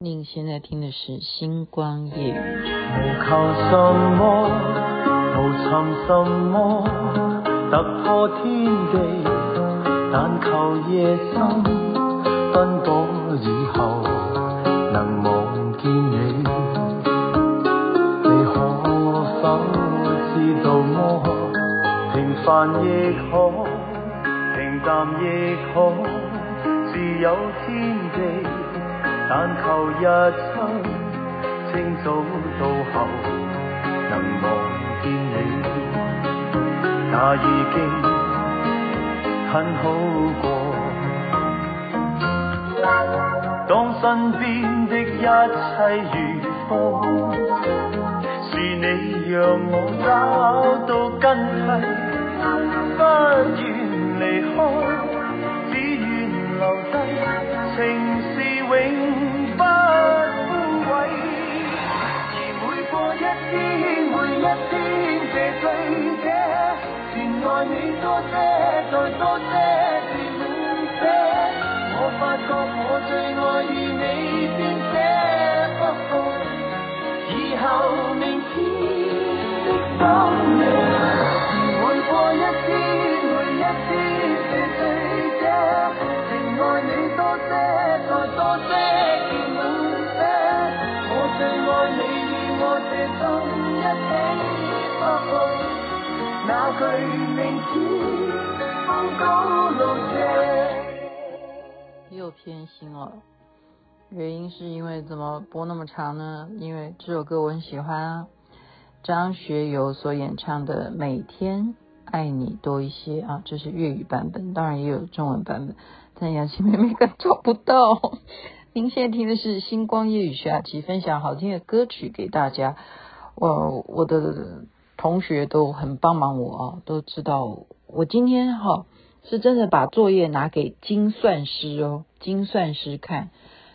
您现在听的是《星光夜语》。无求什么，无寻什么，突破天地，但求夜深奔波以后能望见你。你可否知道么？平凡亦可，平淡亦可，自有天地。但求日出，清早到后能望见你，那已经很好过。当身边的一切如风，是你让我找到根蒂，不愿离开，只愿留低情是永。一天每一天这醉者便爱你多些再多些是满些我发觉我最爱与你编写 oh 以后明天的心每一天每一天又偏心了，原因是因为怎么播那么长呢？因为这首歌我很喜欢啊，张学友所演唱的《每天爱你多一些》啊，这是粤语版本，当然也有中文版本，但雅琪妹妹感找不到。您现在听的是星光夜雨徐雅琪分享好听的歌曲给大家，我我的。同学都很帮忙我哦，都知道我今天哈是真的把作业拿给精算师哦，精算师看。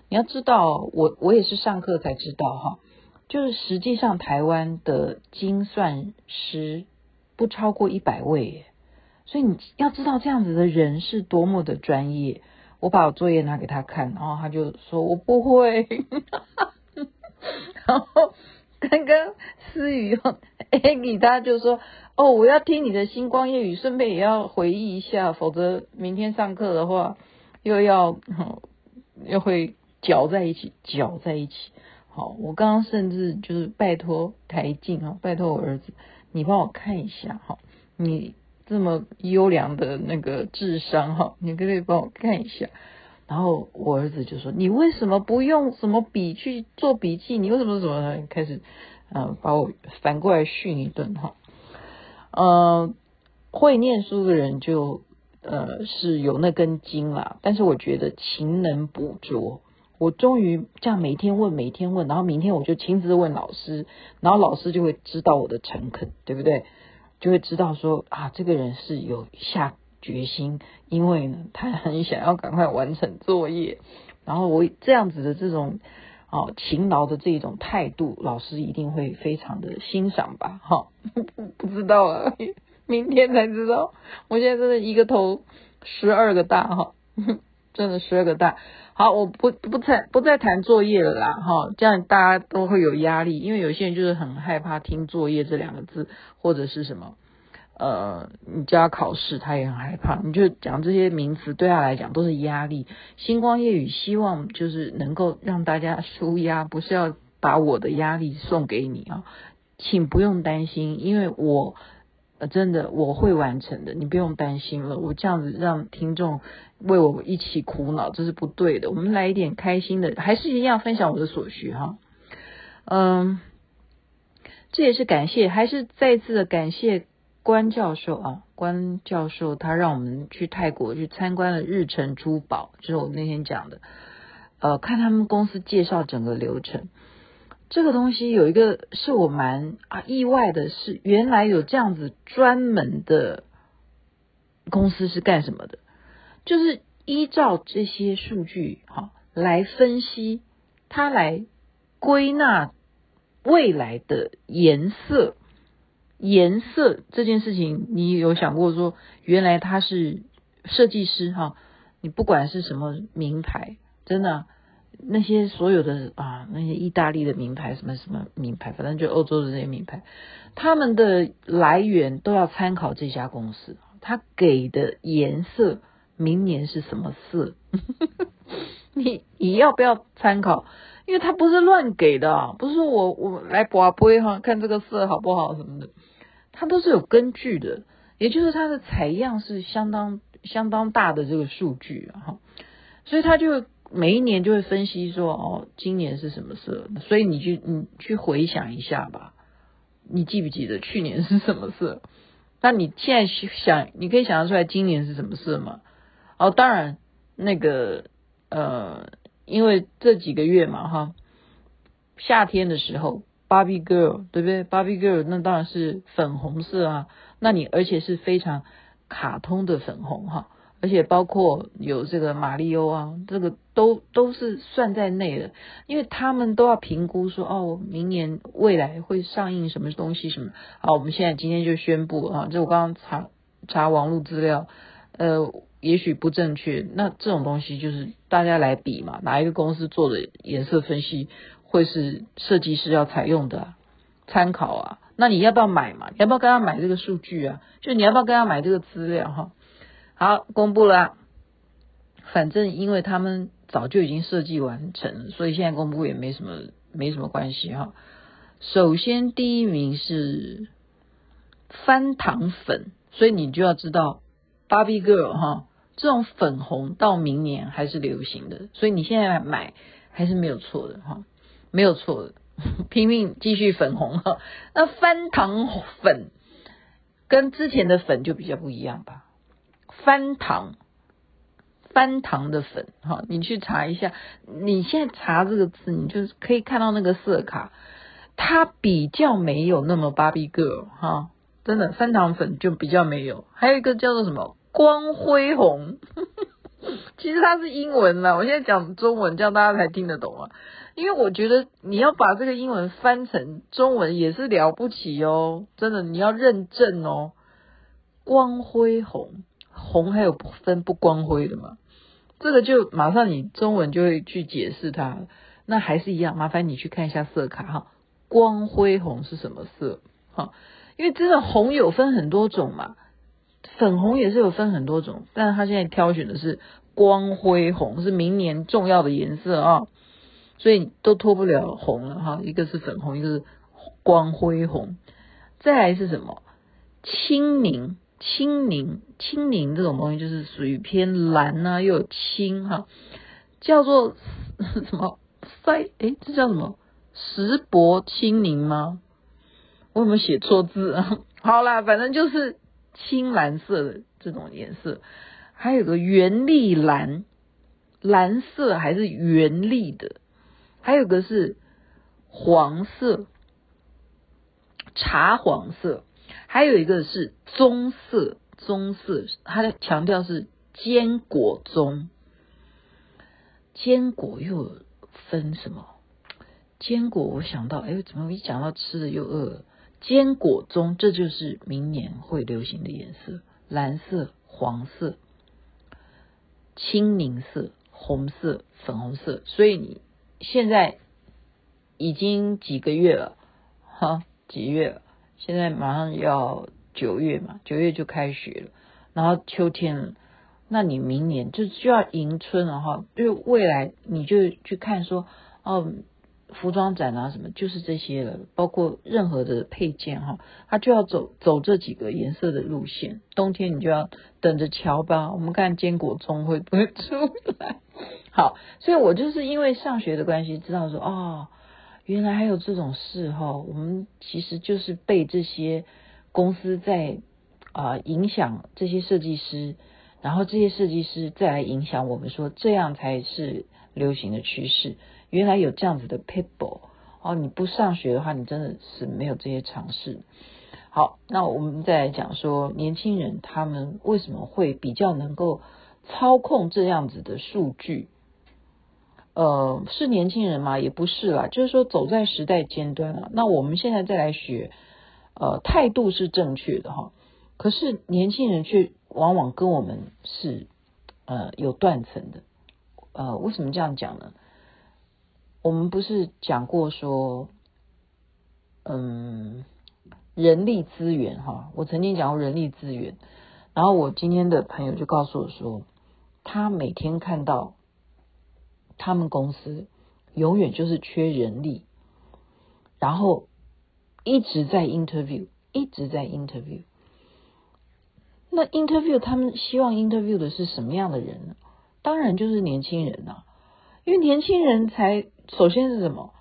你要知道，我我也是上课才知道哈，就是实际上台湾的精算师不超过一百位，所以你要知道这样子的人是多么的专业。我把我作业拿给他看，然后他就说我不会，然后。刚刚思雨哦，哎，你他就说哦，我要听你的星光夜语，顺便也要回忆一下，否则明天上课的话又要、哦、又会搅在一起，搅在一起。好，我刚刚甚至就是拜托台静啊，拜托我儿子，你帮我看一下哈，你这么优良的那个智商哈，你可不可以帮我看一下？然后我儿子就说：“你为什么不用什么笔去做笔记？你为什么什么？”开始，呃，把我反过来训一顿哈。呃，会念书的人就呃是有那根筋啦，但是我觉得勤能补拙。我终于这样每天问，每天问，然后明天我就亲自问老师，然后老师就会知道我的诚恳，对不对？就会知道说啊，这个人是有下。决心，因为呢，他很想要赶快完成作业，然后我这样子的这种哦勤劳的这一种态度，老师一定会非常的欣赏吧？哈、哦，不不知道了，明天才知道。我现在真的一个头十二个大哈、真的十二个大。好，我不不再不再谈作业了啦，哈、这样大家都会有压力，因为有些人就是很害怕听作业这两个字，或者是什么。呃，你叫他考试，他也很害怕。你就讲这些名词，对他来讲都是压力。星光夜雨希望就是能够让大家舒压，不是要把我的压力送给你啊，请不用担心，因为我呃真的我会完成的，你不用担心了。我这样子让听众为我一起苦恼，这是不对的。我们来一点开心的，还是一样分享我的所学哈。嗯，这也是感谢，还是再次的感谢。关教授啊，关教授他让我们去泰国去参观了日成珠宝，就是我那天讲的，呃，看他们公司介绍整个流程。这个东西有一个是我蛮啊意外的是，原来有这样子专门的公司是干什么的？就是依照这些数据哈来分析，它来归纳未来的颜色。颜色这件事情，你有想过说，原来他是设计师哈？你不管是什么名牌，真的，那些所有的啊，那些意大利的名牌，什么什么名牌，反正就欧洲的这些名牌，他们的来源都要参考这家公司，他给的颜色，明年是什么色？你你要不要参考？因为他不是乱给的，不是我我来拔杯哈，看这个色好不好什么的，它都是有根据的，也就是它的采样是相当相当大的这个数据哈，所以他就每一年就会分析说哦，今年是什么色，所以你去你去回想一下吧，你记不记得去年是什么色？那你现在想，你可以想得出来今年是什么色吗？哦，当然那个呃。因为这几个月嘛，哈，夏天的时候，Barbie Girl 对不对？Barbie Girl 那当然是粉红色啊，那你而且是非常卡通的粉红哈，而且包括有这个马里欧啊，这个都都是算在内的，因为他们都要评估说，哦，明年未来会上映什么东西什么，好，我们现在今天就宣布啊，就我刚刚查查网络资料，呃。也许不正确，那这种东西就是大家来比嘛，哪一个公司做的颜色分析会是设计师要采用的，参考啊？那你要不要买嘛？你要不要跟他买这个数据啊？就你要不要跟他买这个资料哈？好，公布了，反正因为他们早就已经设计完成，所以现在公布也没什么没什么关系哈。首先第一名是翻糖粉，所以你就要知道 Barbie Girl 哈。这种粉红到明年还是流行的，所以你现在买还是没有错的哈，没有错的，拼命继续粉红哈。那翻糖粉跟之前的粉就比较不一样吧？翻糖翻糖的粉哈，你去查一下，你现在查这个字，你就可以看到那个色卡，它比较没有那么芭比 girl 哈，真的翻糖粉就比较没有，还有一个叫做什么？光辉红，其实它是英文啦。我现在讲中文，这样大家才听得懂啊。因为我觉得你要把这个英文翻成中文也是了不起哦，真的你要认证哦。光辉红，红还有分不光辉的吗？这个就马上你中文就会去解释它。那还是一样，麻烦你去看一下色卡哈。光辉红是什么色？哈，因为真的红有分很多种嘛。粉红也是有分很多种，但是他现在挑选的是光辉红，是明年重要的颜色啊，所以都脱不了红了哈。一个是粉红，一个是光辉红，再来是什么？青柠，青柠，青柠这种东西就是属于偏蓝啊，又有青哈，叫做 什么？塞？诶，这叫什么？石柏青柠吗？我有没有写错字啊？好啦，反正就是。青蓝色的这种颜色，还有个原力蓝，蓝色还是原力的，还有个是黄色，茶黄色，还有一个是棕色，棕色，它的强调是坚果棕，坚果又分什么？坚果我想到，哎，怎么一讲到吃的又饿了？坚果棕，这就是明年会流行的颜色：蓝色、黄色、青柠色、红色、粉红色。所以你现在已经几个月了，哈，几月了？现在马上要九月嘛，九月就开学了，然后秋天，那你明年就需要迎春了哈，就未来你就去看说，哦。服装展啊，什么就是这些了，包括任何的配件哈，它就要走走这几个颜色的路线。冬天你就要等着瞧吧，我们看坚果棕会不会出来。好，所以我就是因为上学的关系，知道说哦，原来还有这种事哈。我们其实就是被这些公司在啊、影响这些设计师，然后这些设计师再来影响我们，说这样才是流行的趋势。原来有这样子的 people 哦，你不上学的话，你真的是没有这些常识。好，那我们再来讲说，年轻人他们为什么会比较能够操控这样子的数据？呃，是年轻人吗？也不是啦，就是说走在时代尖端了。那我们现在再来学，呃，态度是正确的哈，可是年轻人却往往跟我们是呃有断层的。呃，为什么这样讲呢？我们不是讲过说，嗯，人力资源哈，我曾经讲过人力资源，然后我今天的朋友就告诉我说，他每天看到他们公司永远就是缺人力，然后一直在 interview，一直在 interview。那 interview 他们希望 interview 的是什么样的人呢？当然就是年轻人呐、啊，因为年轻人才首先是什么，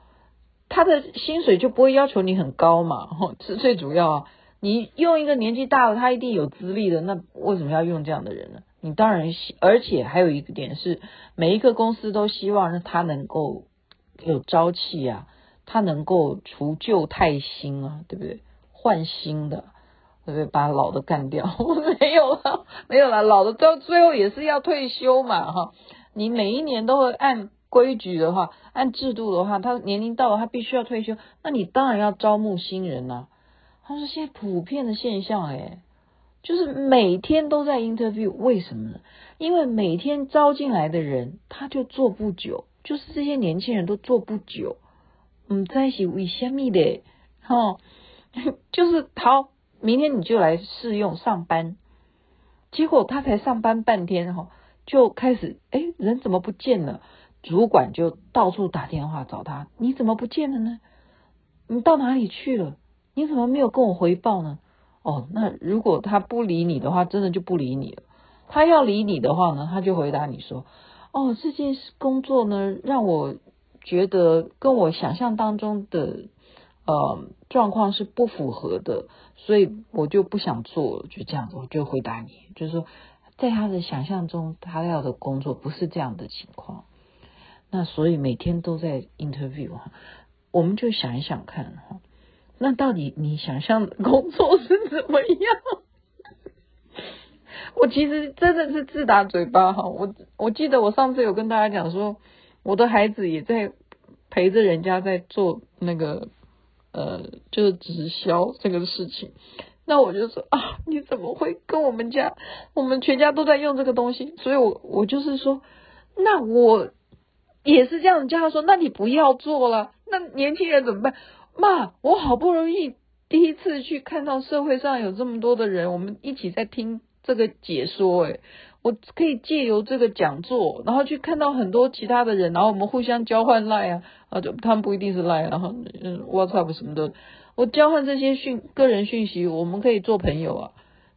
他的薪水就不会要求你很高嘛，是最主要啊。你用一个年纪大的，他一定有资历的，那为什么要用这样的人呢？你当然，而且还有一个点是，每一个公司都希望他能够有朝气啊，他能够除旧泰新啊，对不对？换新的。对不对？把老的干掉，没有了，没有了。老的到最后也是要退休嘛，哈。你每一年都会按规矩的话，按制度的话，他年龄到了，他必须要退休，那你当然要招募新人呐。他说现在普遍的现象，诶，就是每天都在 interview，为什么呢？因为每天招进来的人，他就做不久，就是这些年轻人都做不久。嗯，在一起为什么的？哈，就是好。明天你就来试用上班，结果他才上班半天哈，就开始哎，人怎么不见了？主管就到处打电话找他，你怎么不见了呢？你到哪里去了？你怎么没有跟我回报呢？哦，那如果他不理你的话，真的就不理你了。他要理你的话呢，他就回答你说：哦，这件事工作呢，让我觉得跟我想象当中的。呃，状况是不符合的，所以我就不想做，就这样子，我就回答你，就是说，在他的想象中，他要的工作不是这样的情况，那所以每天都在 interview 哈，我们就想一想看哈，那到底你想象的工作是怎么样？我其实真的是自打嘴巴哈，我我记得我上次有跟大家讲说，我的孩子也在陪着人家在做那个。呃，就是直销这个事情，那我就说啊，你怎么会跟我们家，我们全家都在用这个东西，所以我我就是说，那我也是这样叫他说，那你不要做了，那年轻人怎么办？妈，我好不容易第一次去看到社会上有这么多的人，我们一起在听这个解说，诶。我可以借由这个讲座，然后去看到很多其他的人，然后我们互相交换 lie 啊，啊，就他们不一定是 lie，然后嗯，WhatsApp 什么的，我交换这些讯个人讯息，我们可以做朋友啊。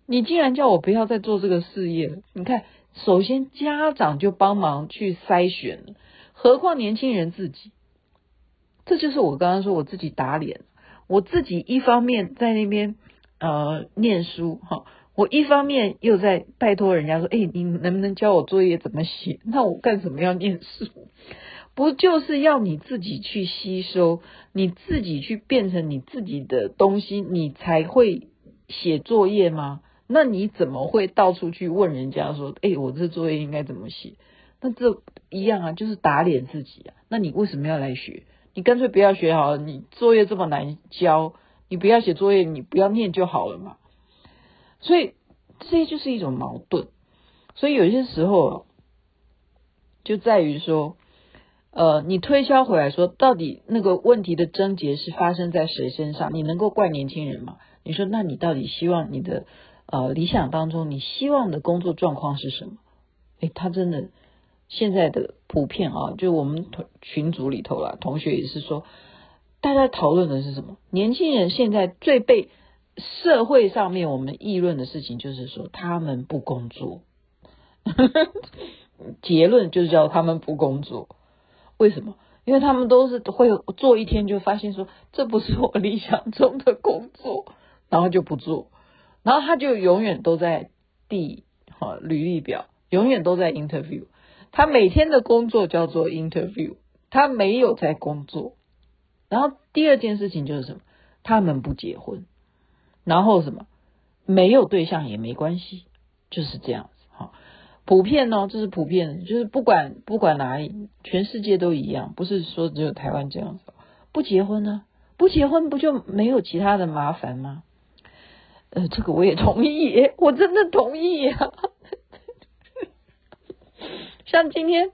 你竟然叫我不要再做这个事业，你看，首先家长就帮忙去筛选，何况年轻人自己，这就是我刚刚说我自己打脸，我自己一方面在那边呃念书哈。我一方面又在拜托人家说，哎，你能不能教我作业怎么写？那我干什么要念书？不就是要你自己去吸收，你自己去变成你自己的东西，你才会写作业吗？那你怎么会到处去问人家说，哎，我这作业应该怎么写？那这一样啊，就是打脸自己啊。那你为什么要来学？你干脆不要学好了，你作业这么难交，你不要写作业，你不要念就好了嘛。所以这些就是一种矛盾，所以有些时候就在于说，呃，你推销回来说，到底那个问题的症结是发生在谁身上？你能够怪年轻人吗？你说，那你到底希望你的呃理想当中，你希望的工作状况是什么？诶，他真的现在的普遍啊，就我们群组里头啦，同学也是说，大家讨论的是什么？年轻人现在最被。社会上面我们议论的事情就是说他们不工作，结论就是叫他们不工作。为什么？因为他们都是会做一天就发现说这不是我理想中的工作，然后就不做，然后他就永远都在递哈履历表，永远都在 interview。他每天的工作叫做 interview，他没有在工作。然后第二件事情就是什么？他们不结婚。然后什么？没有对象也没关系，就是这样子哈。普遍呢，这是普遍，就是不管不管哪里，全世界都一样，不是说只有台湾这样子。不结婚呢？不结婚不就没有其他的麻烦吗？呃，这个我也同意，我真的同意呀。像今天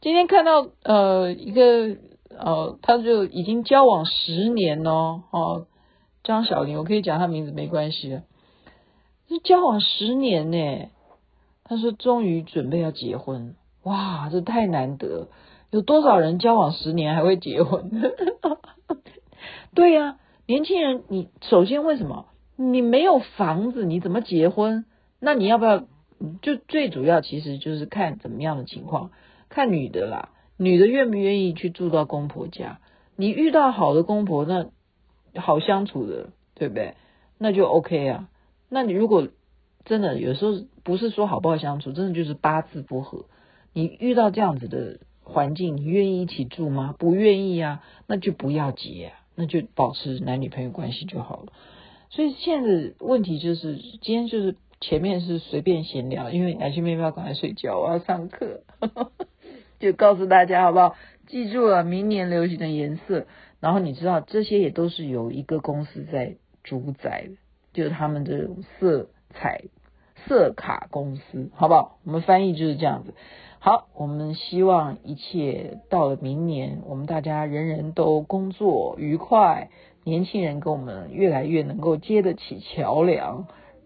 今天看到呃一个呃，他就已经交往十年哦，哦，张小玲，我可以讲他名字没关系，是交往十年呢。他说终于准备要结婚，哇，这太难得，有多少人交往十年还会结婚？对呀、年轻人，你首先为什么你没有房子，你怎么结婚？那你要不要？就最主要其实就是看怎么样的情况，看女的啦，女的愿不愿意去住到公婆家？你遇到好的公婆，那好相处的，对不对？那就 OK 啊。那你如果真的有时候不是说好不好相处，真的就是八字不合。你遇到这样子的环境，你愿意一起住吗？不愿意啊，那就不要结啊，那就保持男女朋友关系就好了。所以现在的问题就是，今天就是。前面是随便闲聊，因为雅琪妹妹要赶快睡觉，我要上课，就告诉大家好不好？记住了，明年流行的颜色，然后你知道这些也都是有一个公司在主宰的，就是他们这种色彩色卡公司，好不好？我们翻译就是这样子。好，我们希望一切到了明年，我们大家人人都工作愉快，年轻人跟我们越来越能够接得起桥梁。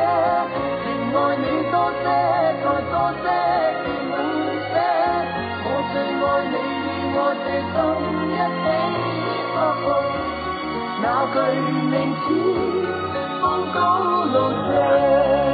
我爱你多些，再多些，便好些。我最爱你，我这心一死不复那句名字，风高路斜。